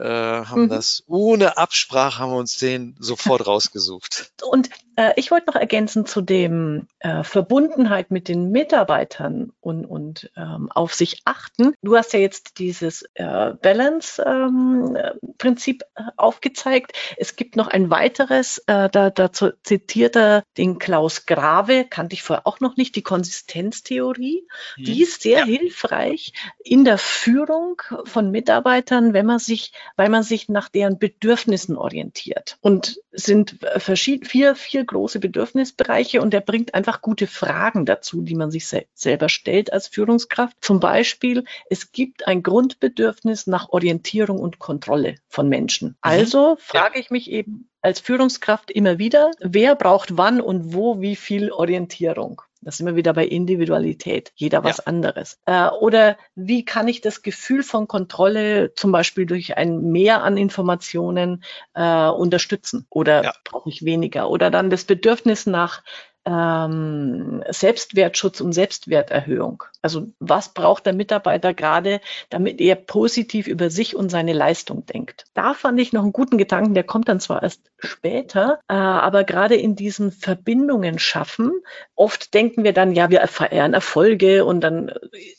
äh, haben mhm. das ohne Absprache haben wir uns den sofort rausgesucht. (laughs) Und äh, ich wollte noch ergänzen zu dem äh, Verbundenheit mit den Mitarbeitern und, und ähm, auf sich achten. Du hast ja jetzt dieses äh, Balance-Prinzip ähm, äh, aufgezeigt. Es gibt noch ein weiteres, äh, da, dazu zitiert er den Klaus Grave, kannte ich vorher auch noch nicht, die Konsistenztheorie. Mhm. Die ist sehr ja. hilfreich in der Führung von Mitarbeitern, wenn man sich weil man sich nach deren Bedürfnissen orientiert. Und es sind äh, verschied vier, vier große Bedürfnisbereiche und er bringt einfach gute Fragen dazu, die man sich se selber stellt als Führungskraft. Zum Beispiel, es gibt ein Grundbedürfnis nach Orientierung und Kontrolle von Menschen. Mhm. Also frage ich mich eben als Führungskraft immer wieder, wer braucht wann und wo wie viel Orientierung? Das sind wir wieder bei Individualität, jeder was ja. anderes. Äh, oder wie kann ich das Gefühl von Kontrolle zum Beispiel durch ein Mehr an Informationen äh, unterstützen? Oder ja. brauche ich weniger? Oder dann das Bedürfnis nach ähm, Selbstwertschutz und Selbstwerterhöhung. Also was braucht der Mitarbeiter gerade, damit er positiv über sich und seine Leistung denkt? Da fand ich noch einen guten Gedanken, der kommt dann zwar erst später, äh, aber gerade in diesen Verbindungen schaffen, oft denken wir dann, ja, wir verehren Erfolge und dann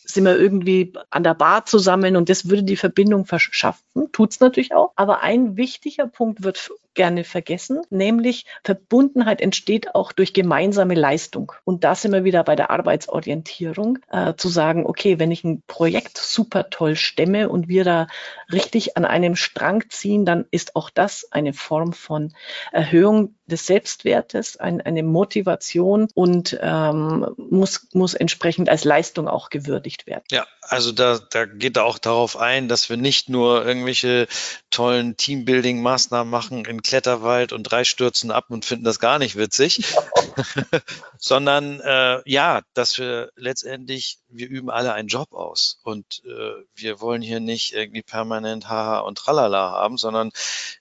sind wir irgendwie an der Bar zusammen und das würde die Verbindung verschaffen, tut's natürlich auch. Aber ein wichtiger Punkt wird gerne vergessen, nämlich Verbundenheit entsteht auch durch gemeinsame Leistung. Und da sind wir wieder bei der Arbeitsorientierung, äh, zu sagen, okay, wenn ich ein Projekt super toll stemme und wir da richtig an einem Strang ziehen, dann ist auch das eine Form von Erhöhung des Selbstwertes, ein, eine Motivation und ähm, muss, muss entsprechend als Leistung auch gewürdigt werden. Ja, also da, da geht er auch darauf ein, dass wir nicht nur irgendwelche tollen Teambuilding-Maßnahmen machen in Kletterwald und drei stürzen ab und finden das gar nicht witzig, (laughs) sondern äh, ja, dass wir letztendlich, wir üben alle einen Job aus. Und äh, wir wollen hier nicht irgendwie permanent Haha und Tralala haben, sondern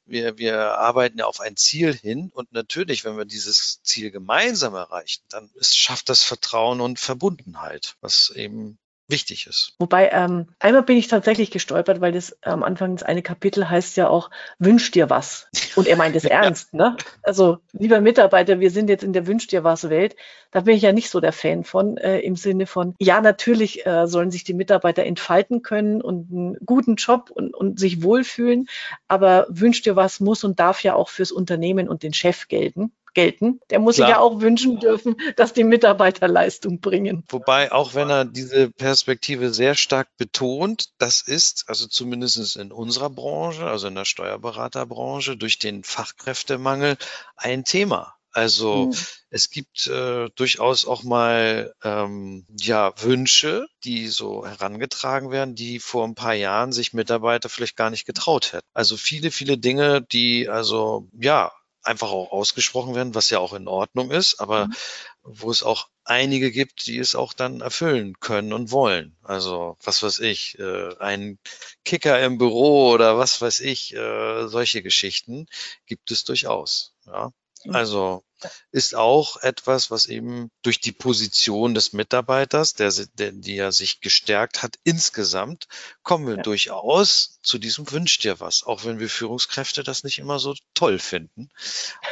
wir, wir arbeiten ja auf ein Ziel hin. Und natürlich, wenn wir dieses Ziel gemeinsam erreichen, dann ist, schafft das Vertrauen und Verbundenheit, was eben wichtig ist. Wobei, ähm, einmal bin ich tatsächlich gestolpert, weil das am Anfang das eine Kapitel heißt ja auch, wünsch dir was. Und er meint es (laughs) ernst, ne? Also, lieber Mitarbeiter, wir sind jetzt in der Wünsch dir was Welt. Da bin ich ja nicht so der Fan von, äh, im Sinne von, ja, natürlich äh, sollen sich die Mitarbeiter entfalten können und einen guten Job und, und sich wohlfühlen. Aber wünsch dir was muss und darf ja auch fürs Unternehmen und den Chef gelten gelten. Der muss Klar. sich ja auch wünschen dürfen, dass die Mitarbeiter Leistung bringen. Wobei, auch wenn er diese Perspektive sehr stark betont, das ist, also zumindest in unserer Branche, also in der Steuerberaterbranche, durch den Fachkräftemangel ein Thema. Also mhm. es gibt äh, durchaus auch mal ähm, ja Wünsche, die so herangetragen werden, die vor ein paar Jahren sich Mitarbeiter vielleicht gar nicht getraut hätten. Also viele, viele Dinge, die also ja einfach auch ausgesprochen werden, was ja auch in Ordnung ist, aber mhm. wo es auch einige gibt, die es auch dann erfüllen können und wollen. Also was weiß ich, äh, ein Kicker im Büro oder was weiß ich, äh, solche Geschichten gibt es durchaus. Ja. Mhm. Also ist auch etwas, was eben durch die Position des Mitarbeiters, der, der die ja sich gestärkt hat, insgesamt kommen wir ja. durchaus zu diesem Wünsch dir was, auch wenn wir Führungskräfte das nicht immer so toll finden.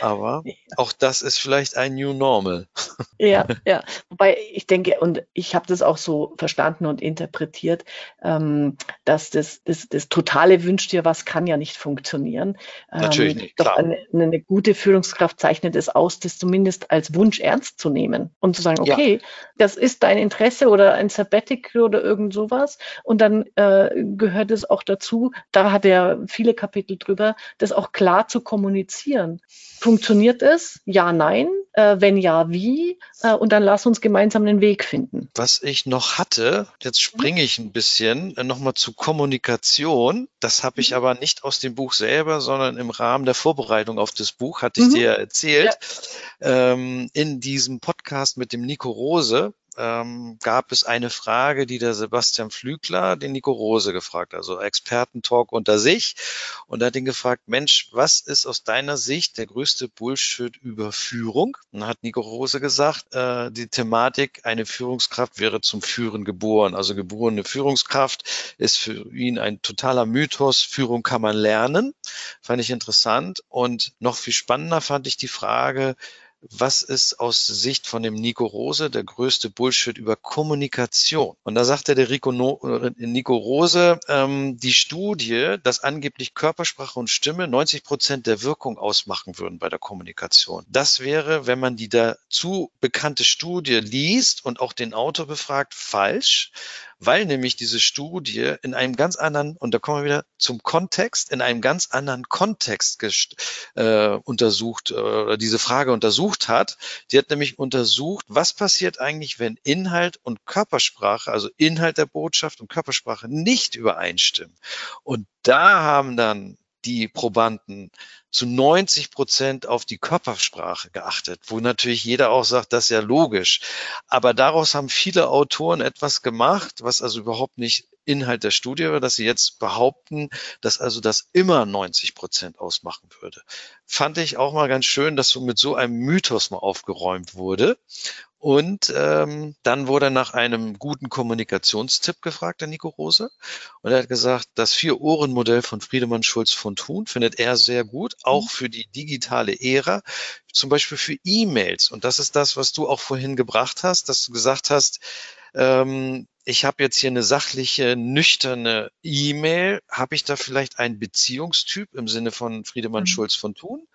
Aber ja. auch das ist vielleicht ein New Normal. Ja, (laughs) ja. Wobei ich denke, und ich habe das auch so verstanden und interpretiert, ähm, dass das, das, das totale Wünsch dir was kann ja nicht funktionieren. Natürlich ähm, nicht. Doch eine, eine gute Führungskraft zeichnet es aus, das zumindest als Wunsch ernst zu nehmen und zu sagen, okay, ja. das ist dein Interesse oder ein Sabbatical oder irgend sowas. Und dann äh, gehört es auch dazu, da hat er viele Kapitel drüber, das auch klar zu kommunizieren. Funktioniert es? Ja, nein. Äh, wenn ja, wie? Äh, und dann lass uns gemeinsam einen Weg finden. Was ich noch hatte, jetzt springe ich ein bisschen äh, nochmal zu Kommunikation. Das habe ich mhm. aber nicht aus dem Buch selber, sondern im Rahmen der Vorbereitung auf das Buch, hatte ich mhm. dir erzählt. Ja. Ähm, in diesem Podcast mit dem Nico Rose, ähm, gab es eine Frage, die der Sebastian Flügler den Nico Rose gefragt, also Expertentalk unter sich. Und hat ihn gefragt, Mensch, was ist aus deiner Sicht der größte Bullshit über Führung? Und dann hat Nico Rose gesagt, äh, die Thematik, eine Führungskraft wäre zum Führen geboren. Also geborene Führungskraft ist für ihn ein totaler Mythos. Führung kann man lernen. Fand ich interessant. Und noch viel spannender fand ich die Frage, was ist aus Sicht von dem Nico Rose der größte Bullshit über Kommunikation? Und da sagte der Rico no, Nico Rose, ähm, die Studie, dass angeblich Körpersprache und Stimme 90 Prozent der Wirkung ausmachen würden bei der Kommunikation. Das wäre, wenn man die dazu bekannte Studie liest und auch den Autor befragt, falsch, weil nämlich diese Studie in einem ganz anderen, und da kommen wir wieder zum Kontext, in einem ganz anderen Kontext äh, untersucht, äh, diese Frage untersucht hat. Die hat nämlich untersucht, was passiert eigentlich, wenn Inhalt und Körpersprache, also Inhalt der Botschaft und Körpersprache nicht übereinstimmen. Und da haben dann die Probanden zu 90 Prozent auf die Körpersprache geachtet, wo natürlich jeder auch sagt, das ist ja logisch. Aber daraus haben viele Autoren etwas gemacht, was also überhaupt nicht Inhalt der Studie war, dass sie jetzt behaupten, dass also das immer 90 Prozent ausmachen würde. Fand ich auch mal ganz schön, dass so mit so einem Mythos mal aufgeräumt wurde. Und ähm, dann wurde nach einem guten Kommunikationstipp gefragt, der Nico Rose. Und er hat gesagt, das Vier-Ohren-Modell von Friedemann Schulz von Thun findet er sehr gut, auch mhm. für die digitale Ära, zum Beispiel für E-Mails. Und das ist das, was du auch vorhin gebracht hast, dass du gesagt hast, ähm, ich habe jetzt hier eine sachliche, nüchterne E-Mail. Habe ich da vielleicht einen Beziehungstyp im Sinne von Friedemann mhm. Schulz von Thun?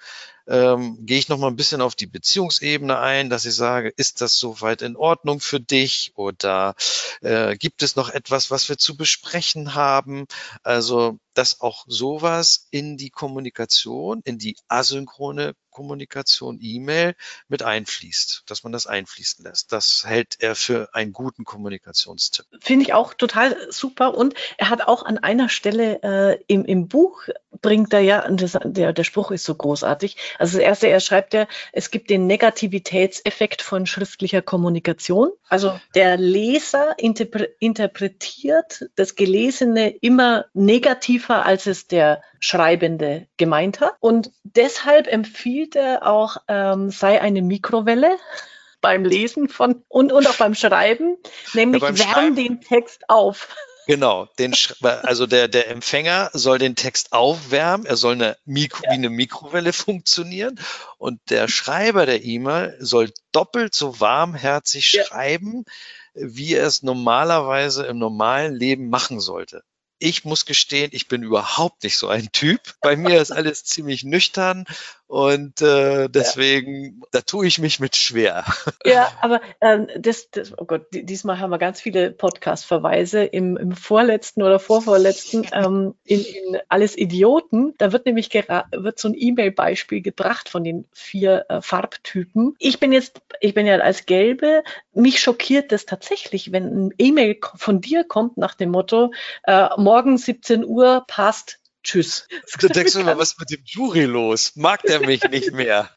Ähm, gehe ich noch mal ein bisschen auf die Beziehungsebene ein, dass ich sage, ist das soweit in Ordnung für dich oder äh, gibt es noch etwas, was wir zu besprechen haben? Also, dass auch sowas in die Kommunikation, in die asynchrone Kommunikation, E-Mail mit einfließt, dass man das einfließen lässt. Das hält er für einen guten Kommunikationstipp. Finde ich auch total super. Und er hat auch an einer Stelle äh, im, im Buch bringt er ja, der, der Spruch ist so großartig, also das erste, er schreibt ja, es gibt den Negativitätseffekt von schriftlicher Kommunikation. Also der Leser interpre interpretiert das Gelesene immer negativer, als es der Schreibende gemeint hat. Und deshalb empfiehlt er auch, ähm, sei eine Mikrowelle (laughs) beim Lesen von und, und auch beim Schreiben, nämlich ja, wärm den Text auf. Genau, den, also der, der Empfänger soll den Text aufwärmen, er soll eine Mikro, ja. wie eine Mikrowelle (laughs) funktionieren und der Schreiber der E-Mail soll doppelt so warmherzig ja. schreiben, wie er es normalerweise im normalen Leben machen sollte. Ich muss gestehen, ich bin überhaupt nicht so ein Typ. Bei mir ist alles ziemlich nüchtern und äh, deswegen, ja. da tue ich mich mit schwer. (laughs) Ja, aber ähm, das, das, oh Gott, diesmal haben wir ganz viele Podcast-Verweise im, im vorletzten oder vorvorletzten (laughs) ähm, in, in Alles Idioten. Da wird nämlich wird so ein E-Mail-Beispiel gebracht von den vier äh, Farbtypen. Ich bin jetzt, ich bin ja als Gelbe, mich schockiert das tatsächlich, wenn ein E-Mail von dir kommt nach dem Motto, äh, morgen 17 Uhr passt Tschüss. Du denkst immer, was ist mit dem Jury los? Mag der mich nicht mehr?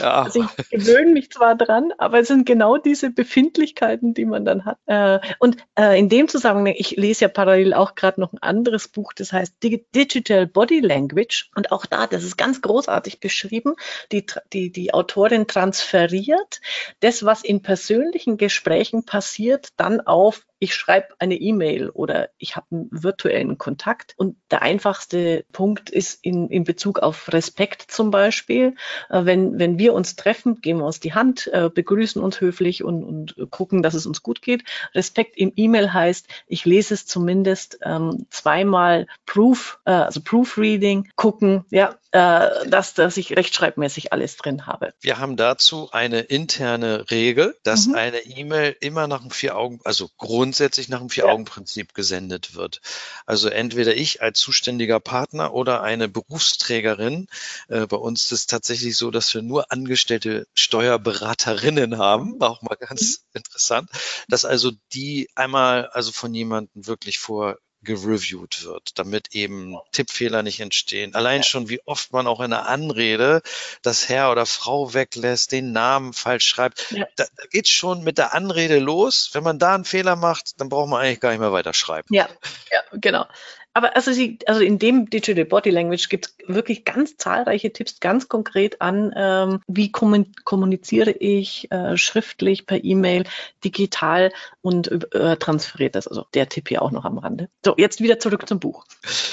Ja. Also ich gewöhne mich zwar dran, aber es sind genau diese Befindlichkeiten, die man dann hat. Äh, und äh, in dem Zusammenhang, ich lese ja parallel auch gerade noch ein anderes Buch, das heißt Digital Body Language. Und auch da, das ist ganz großartig beschrieben. Die, die, die Autorin transferiert das, was in persönlichen Gesprächen passiert, dann auf ich schreibe eine E-Mail oder ich habe einen virtuellen Kontakt. Und der einfachste Punkt ist in, in Bezug auf Respekt zum Beispiel. Äh, wenn, wenn wir uns treffen, geben wir uns die Hand, äh, begrüßen uns höflich und, und gucken, dass es uns gut geht. Respekt im E-Mail heißt, ich lese es zumindest ähm, zweimal Proof, äh, also Proofreading, gucken, ja, äh, dass, dass ich rechtschreibmäßig alles drin habe. Wir haben dazu eine interne Regel, dass mhm. eine E-Mail immer nach dem vier Augen, also grundsätzlich nach dem Vier-Augen-Prinzip gesendet wird. Also entweder ich als zuständiger Partner oder eine Berufsträgerin. Äh, bei uns ist es tatsächlich so, dass wir nur angestellte Steuerberaterinnen haben, auch mal ganz mhm. interessant, dass also die einmal also von jemandem wirklich vor gereviewt wird, damit eben Tippfehler nicht entstehen. Allein schon, wie oft man auch in der Anrede das Herr oder Frau weglässt, den Namen falsch schreibt. Ja. Da, da geht schon mit der Anrede los. Wenn man da einen Fehler macht, dann braucht man eigentlich gar nicht mehr weiter schreiben. Ja, ja, genau. Aber also, sie, also in dem Digital Body Language gibt es wirklich ganz zahlreiche Tipps, ganz konkret an, ähm, wie kommuniziere ich äh, schriftlich, per E-Mail, digital und äh, transferiert das. Also der Tipp hier auch noch am Rande. So, jetzt wieder zurück zum Buch.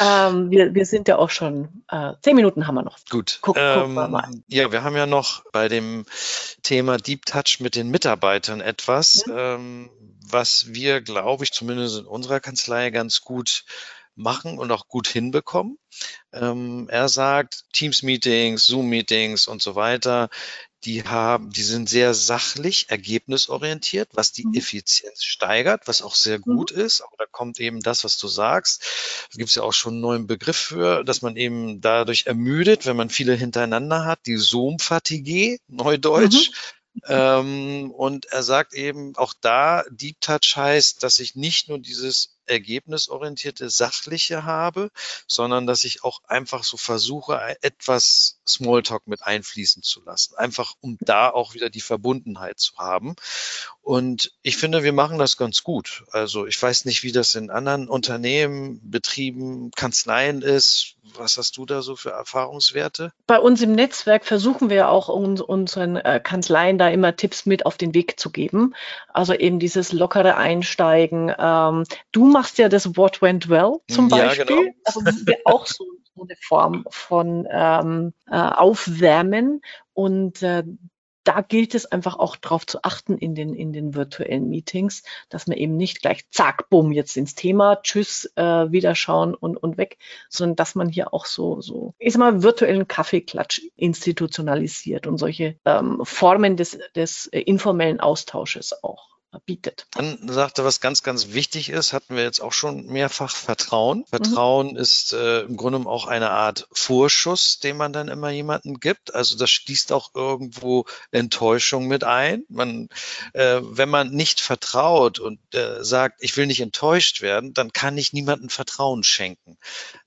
Ähm, wir, wir sind ja auch schon, äh, zehn Minuten haben wir noch. Gut. Guck, ähm, wir mal. Ja, wir haben ja noch bei dem Thema Deep Touch mit den Mitarbeitern etwas, ja. ähm, was wir, glaube ich, zumindest in unserer Kanzlei ganz gut machen und auch gut hinbekommen. Ähm, er sagt, Teams-Meetings, Zoom-Meetings und so weiter, die haben, die sind sehr sachlich, ergebnisorientiert, was die mhm. Effizienz steigert, was auch sehr gut mhm. ist. Aber da kommt eben das, was du sagst. Da gibt es ja auch schon einen neuen Begriff für, dass man eben dadurch ermüdet, wenn man viele hintereinander hat, die Zoom-Fatigue, Neudeutsch. Mhm. Ähm, und er sagt eben, auch da, Deep Touch heißt, dass ich nicht nur dieses ergebnisorientierte, sachliche habe, sondern dass ich auch einfach so versuche, etwas Smalltalk mit einfließen zu lassen. Einfach um da auch wieder die Verbundenheit zu haben. Und ich finde, wir machen das ganz gut. Also ich weiß nicht, wie das in anderen Unternehmen, Betrieben, Kanzleien ist, Was hast du da so für Erfahrungswerte? Bei uns im Netzwerk versuchen wir auch uns, unseren äh, Kanzleien da immer Tipps mit auf den Weg zu geben. Also eben dieses lockere Einsteigen. Ähm, du machst ja das What Went Well zum Beispiel. Ja, genau. Also das ist auch so eine Form von ähm, äh, Aufwärmen. Und äh, da gilt es einfach auch darauf zu achten in den, in den virtuellen Meetings, dass man eben nicht gleich zack, bumm, jetzt ins Thema, tschüss, äh, wieder schauen und, und weg, sondern dass man hier auch so, so, ich sag mal, virtuellen Kaffeeklatsch institutionalisiert und solche ähm, Formen des, des äh, informellen Austausches auch bietet. Dann sagte, was ganz, ganz wichtig ist, hatten wir jetzt auch schon mehrfach Vertrauen. Vertrauen mhm. ist äh, im Grunde auch eine Art Vorschuss, den man dann immer jemandem gibt. Also das schließt auch irgendwo Enttäuschung mit ein. Man, äh, wenn man nicht vertraut und äh, sagt, ich will nicht enttäuscht werden, dann kann ich niemandem Vertrauen schenken.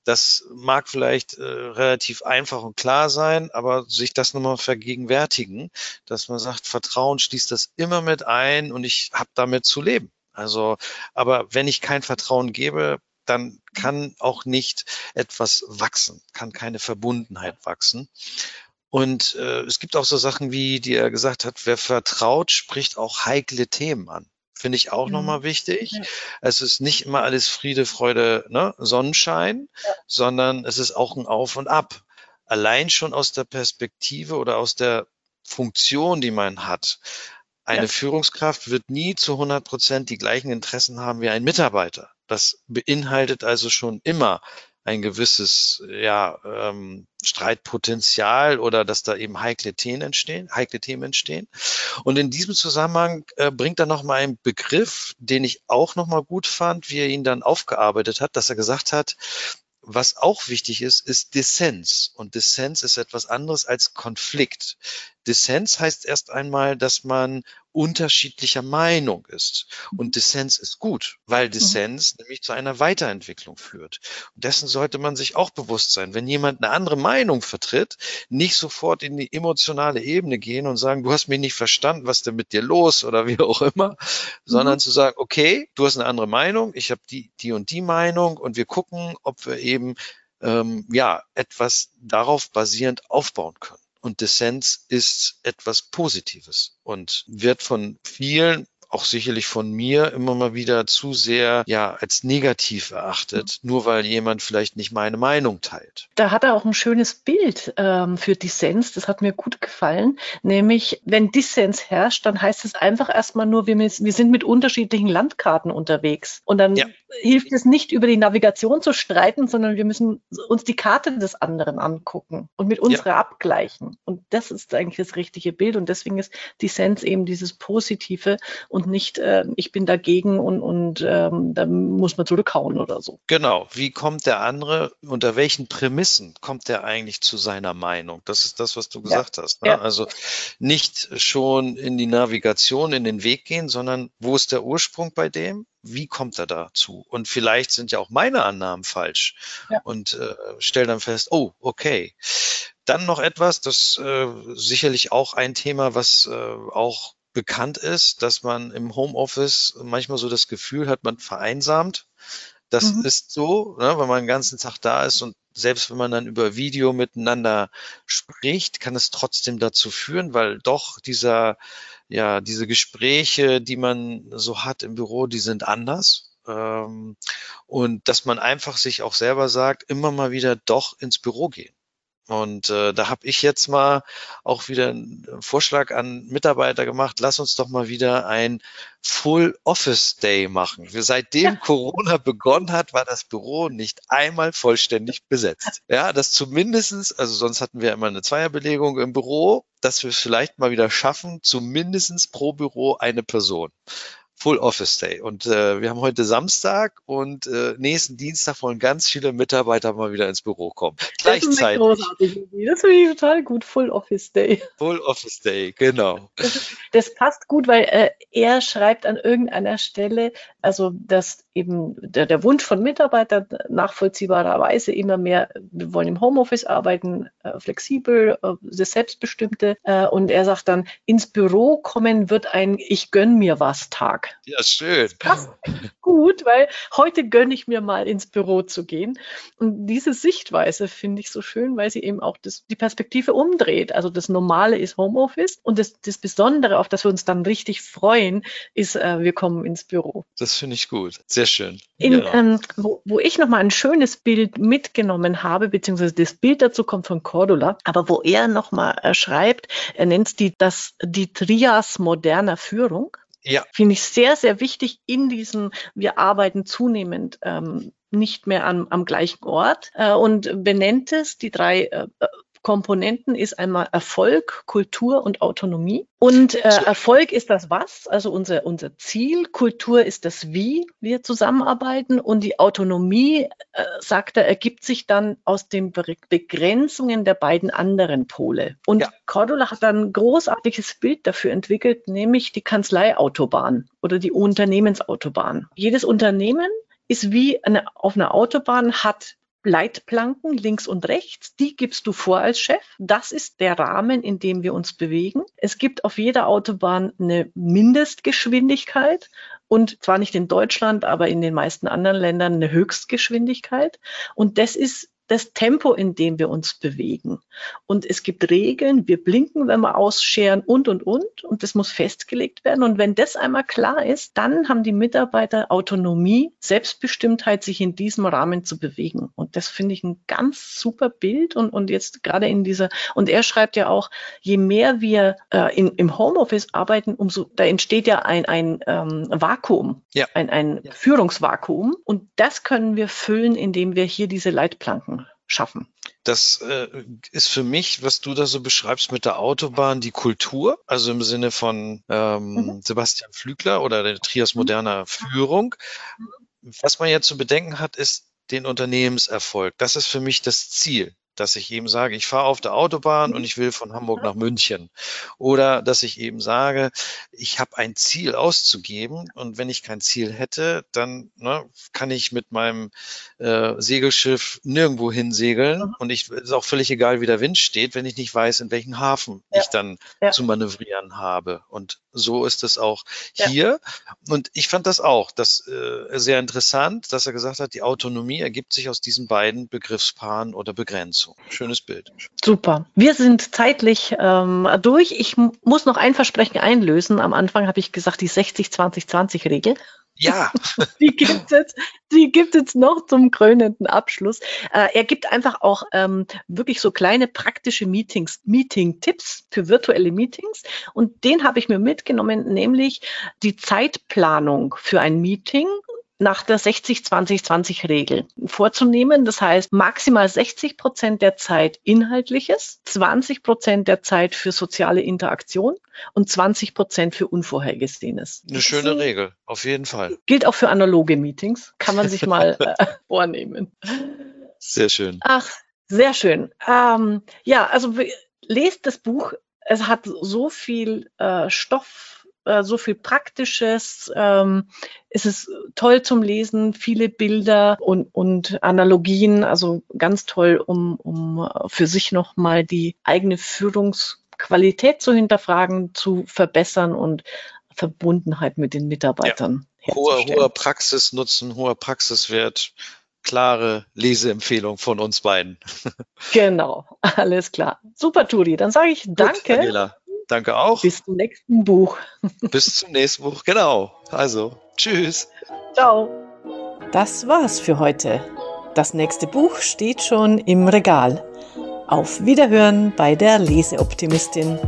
Das mag vielleicht äh, relativ einfach und klar sein, aber sich das nochmal vergegenwärtigen, dass man sagt, Vertrauen schließt das immer mit ein und ich habe damit zu leben. Also, aber wenn ich kein Vertrauen gebe, dann kann auch nicht etwas wachsen, kann keine Verbundenheit wachsen. Und äh, es gibt auch so Sachen wie, die er gesagt hat, wer vertraut, spricht auch heikle Themen an finde ich auch mhm. nochmal wichtig. Ja. Es ist nicht immer alles Friede, Freude, ne, Sonnenschein, ja. sondern es ist auch ein Auf und Ab. Allein schon aus der Perspektive oder aus der Funktion, die man hat. Eine ja. Führungskraft wird nie zu 100 Prozent die gleichen Interessen haben wie ein Mitarbeiter. Das beinhaltet also schon immer ein gewisses ja, ähm, Streitpotenzial oder dass da eben heikle Themen entstehen, heikle Themen entstehen. Und in diesem Zusammenhang äh, bringt er noch mal einen Begriff, den ich auch noch mal gut fand, wie er ihn dann aufgearbeitet hat, dass er gesagt hat, was auch wichtig ist, ist Dissens. Und Dissens ist etwas anderes als Konflikt. Dissens heißt erst einmal, dass man unterschiedlicher Meinung ist. Und Dissens ist gut, weil mhm. Dissens mhm. nämlich zu einer Weiterentwicklung führt. Und dessen sollte man sich auch bewusst sein. Wenn jemand eine andere Meinung vertritt, nicht sofort in die emotionale Ebene gehen und sagen, du hast mich nicht verstanden, was denn mit dir los oder wie auch immer, mhm. sondern zu sagen, okay, du hast eine andere Meinung, ich habe die, die und die Meinung und wir gucken, ob wir eben ähm, ja etwas darauf basierend aufbauen können. Und Dissens ist etwas Positives und wird von vielen auch sicherlich von mir immer mal wieder zu sehr ja als negativ erachtet, mhm. nur weil jemand vielleicht nicht meine Meinung teilt. Da hat er auch ein schönes Bild ähm, für Dissens, das hat mir gut gefallen, nämlich wenn Dissens herrscht, dann heißt es einfach erstmal nur, wir, wir sind mit unterschiedlichen Landkarten unterwegs und dann ja. hilft es nicht über die Navigation zu streiten, sondern wir müssen uns die Karte des anderen angucken und mit unserer ja. abgleichen und das ist eigentlich das richtige Bild und deswegen ist Dissens eben dieses Positive und und nicht, äh, ich bin dagegen und, und ähm, da muss man zurückhauen oder so. Genau. Wie kommt der andere, unter welchen Prämissen kommt der eigentlich zu seiner Meinung? Das ist das, was du gesagt ja. hast. Ne? Ja. Also nicht schon in die Navigation, in den Weg gehen, sondern wo ist der Ursprung bei dem? wie kommt er dazu? Und vielleicht sind ja auch meine Annahmen falsch ja. und äh, stell dann fest, oh, okay. Dann noch etwas, das äh, sicherlich auch ein Thema, was äh, auch bekannt ist, dass man im Homeoffice manchmal so das Gefühl hat, man vereinsamt. Das mhm. ist so, ne, wenn man den ganzen Tag da ist und selbst wenn man dann über Video miteinander spricht, kann es trotzdem dazu führen, weil doch dieser, ja, diese Gespräche, die man so hat im Büro, die sind anders. Ähm, und dass man einfach sich auch selber sagt, immer mal wieder doch ins Büro gehen. Und äh, da habe ich jetzt mal auch wieder einen Vorschlag an Mitarbeiter gemacht, lass uns doch mal wieder ein Full Office Day machen. Seitdem ja. Corona begonnen hat, war das Büro nicht einmal vollständig besetzt. Ja, das zumindestens, also sonst hatten wir immer eine Zweierbelegung im Büro, dass wir es vielleicht mal wieder schaffen, zumindestens pro Büro eine Person. Full Office Day. Und äh, wir haben heute Samstag und äh, nächsten Dienstag wollen ganz viele Mitarbeiter mal wieder ins Büro kommen. Gleichzeitig. Das, finde ich total gut, Full Office Day. Full Office Day, genau. Das, das passt gut, weil äh, er schreibt an irgendeiner Stelle, also dass eben der, der Wunsch von Mitarbeitern nachvollziehbarerweise immer mehr, wir wollen im Homeoffice arbeiten, äh, flexibel, äh, das Selbstbestimmte. Äh, und er sagt dann, ins Büro kommen wird ein Ich gönn mir was Tag Ja, schön. Passt gut, weil heute gönne ich mir mal ins Büro zu gehen. Und diese Sichtweise finde ich so schön, weil sie eben auch das, die Perspektive umdreht. Also das Normale ist Homeoffice und das, das Besondere, auf das wir uns dann richtig freuen, ist, äh, wir kommen ins Büro. Das finde ich gut. Sehr schön. In, ja. ähm, wo, wo ich nochmal ein schönes Bild mitgenommen habe, beziehungsweise das Bild dazu kommt von Cordula, aber wo er nochmal äh, schreibt, er nennt es die, das, die Trias moderner Führung. Ja. Finde ich sehr, sehr wichtig in diesem, wir arbeiten zunehmend ähm, nicht mehr am, am gleichen Ort äh, und benennt es, die drei äh, Komponenten ist einmal Erfolg, Kultur und Autonomie. Und äh, Erfolg ist das Was, also unser, unser Ziel. Kultur ist das Wie wir zusammenarbeiten. Und die Autonomie, äh, sagt er, ergibt sich dann aus den Begrenzungen der beiden anderen Pole. Und ja. Cordula hat dann ein großartiges Bild dafür entwickelt, nämlich die Kanzleiautobahn oder die Unternehmensautobahn. Jedes Unternehmen ist wie eine, auf einer Autobahn, hat Leitplanken links und rechts, die gibst du vor als Chef. Das ist der Rahmen, in dem wir uns bewegen. Es gibt auf jeder Autobahn eine Mindestgeschwindigkeit und zwar nicht in Deutschland, aber in den meisten anderen Ländern eine Höchstgeschwindigkeit. Und das ist das Tempo, in dem wir uns bewegen. Und es gibt Regeln, wir blinken, wenn wir ausscheren und, und, und. Und das muss festgelegt werden. Und wenn das einmal klar ist, dann haben die Mitarbeiter Autonomie, Selbstbestimmtheit, sich in diesem Rahmen zu bewegen. Und das finde ich ein ganz super Bild. Und, und jetzt gerade in dieser, und er schreibt ja auch, je mehr wir äh, in, im Homeoffice arbeiten, umso, da entsteht ja ein, ein ähm, Vakuum, ja. ein, ein ja. Führungsvakuum. Und das können wir füllen, indem wir hier diese Leitplanken schaffen. Das äh, ist für mich, was du da so beschreibst mit der Autobahn, die Kultur, also im Sinne von ähm, mhm. Sebastian Flügler oder der Trias mhm. moderner Führung. Was man jetzt zu bedenken hat, ist den Unternehmenserfolg. Das ist für mich das Ziel dass ich eben sage, ich fahre auf der Autobahn und ich will von Hamburg nach München. Oder dass ich eben sage, ich habe ein Ziel auszugeben und wenn ich kein Ziel hätte, dann ne, kann ich mit meinem äh, Segelschiff nirgendwo hinsegeln mhm. und ich ist auch völlig egal, wie der Wind steht, wenn ich nicht weiß, in welchen Hafen ja. ich dann ja. zu manövrieren habe. Und so ist es auch ja. hier. Und ich fand das auch das äh, sehr interessant, dass er gesagt hat, die Autonomie ergibt sich aus diesen beiden Begriffspaaren oder Begrenzungen. Schönes Bild. Super. Wir sind zeitlich ähm, durch. Ich muss noch ein Versprechen einlösen. Am Anfang habe ich gesagt, die 60-20-20-Regel. Ja. (laughs) die gibt es, die gibt es noch zum krönenden Abschluss. Äh, er gibt einfach auch ähm, wirklich so kleine praktische Meetings, Meeting-Tipps für virtuelle Meetings. Und den habe ich mir mitgenommen, nämlich die Zeitplanung für ein Meeting nach der 60-20-20-Regel vorzunehmen. Das heißt, maximal 60 Prozent der Zeit Inhaltliches, 20 Prozent der Zeit für soziale Interaktion und 20 Prozent für Unvorhergesehenes. Eine schöne Regel, auf jeden Fall. Gilt auch für analoge Meetings, kann man sich mal (laughs) äh, vornehmen. Sehr schön. Ach, sehr schön. Ähm, ja, also lest das Buch. Es hat so viel äh, Stoff äh, so viel Praktisches. Ähm, es ist toll zum Lesen, viele Bilder und, und Analogien, also ganz toll, um, um für sich nochmal die eigene Führungsqualität zu hinterfragen, zu verbessern und Verbundenheit mit den Mitarbeitern. Ja. Hoher, hoher Praxisnutzen, hoher Praxiswert klare Leseempfehlung von uns beiden. (laughs) Genau, alles klar. Super, Turi. Dann sage ich danke. Gut, Danke auch. Bis zum nächsten Buch. (laughs) Bis zum nächsten Buch, genau. Also, tschüss. Ciao. Das war's für heute. Das nächste Buch steht schon im Regal. Auf Wiederhören bei der Leseoptimistin.